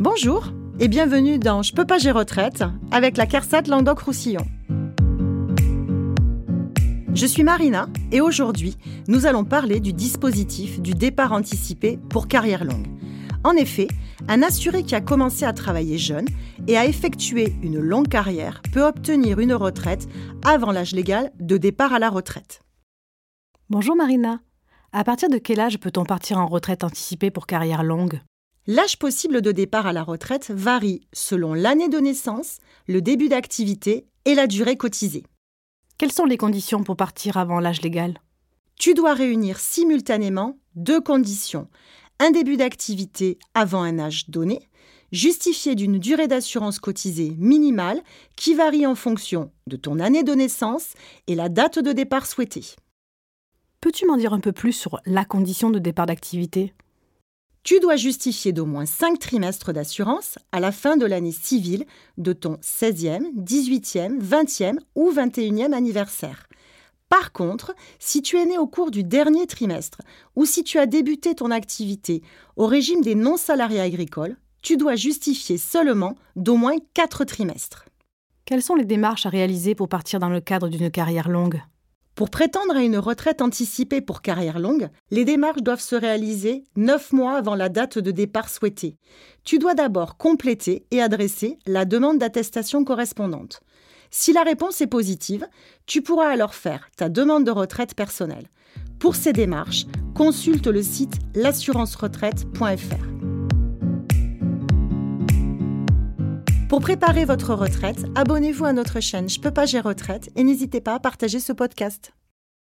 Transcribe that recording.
Bonjour et bienvenue dans Je peux pas gérer retraite avec la CARSAT Languedoc-Roussillon. Je suis Marina et aujourd'hui, nous allons parler du dispositif du départ anticipé pour carrière longue. En effet, un assuré qui a commencé à travailler jeune et a effectué une longue carrière peut obtenir une retraite avant l'âge légal de départ à la retraite. Bonjour Marina. À partir de quel âge peut-on partir en retraite anticipée pour carrière longue? L'âge possible de départ à la retraite varie selon l'année de naissance, le début d'activité et la durée cotisée. Quelles sont les conditions pour partir avant l'âge légal? Tu dois réunir simultanément deux conditions. Un début d'activité avant un âge donné, justifié d'une durée d'assurance cotisée minimale qui varie en fonction de ton année de naissance et la date de départ souhaitée. Peux-tu m'en dire un peu plus sur la condition de départ d'activité? Tu dois justifier d'au moins 5 trimestres d'assurance à la fin de l'année civile de ton 16e, 18e, 20e ou 21e anniversaire. Par contre, si tu es né au cours du dernier trimestre ou si tu as débuté ton activité au régime des non-salariés agricoles, tu dois justifier seulement d'au moins 4 trimestres. Quelles sont les démarches à réaliser pour partir dans le cadre d'une carrière longue? Pour prétendre à une retraite anticipée pour carrière longue, les démarches doivent se réaliser 9 mois avant la date de départ souhaitée. Tu dois d'abord compléter et adresser la demande d'attestation correspondante. Si la réponse est positive, tu pourras alors faire ta demande de retraite personnelle. Pour ces démarches, consulte le site l'assurance-retraite.fr. Pour préparer votre retraite, abonnez-vous à notre chaîne Je peux pas gérer retraite et n'hésitez pas à partager ce podcast.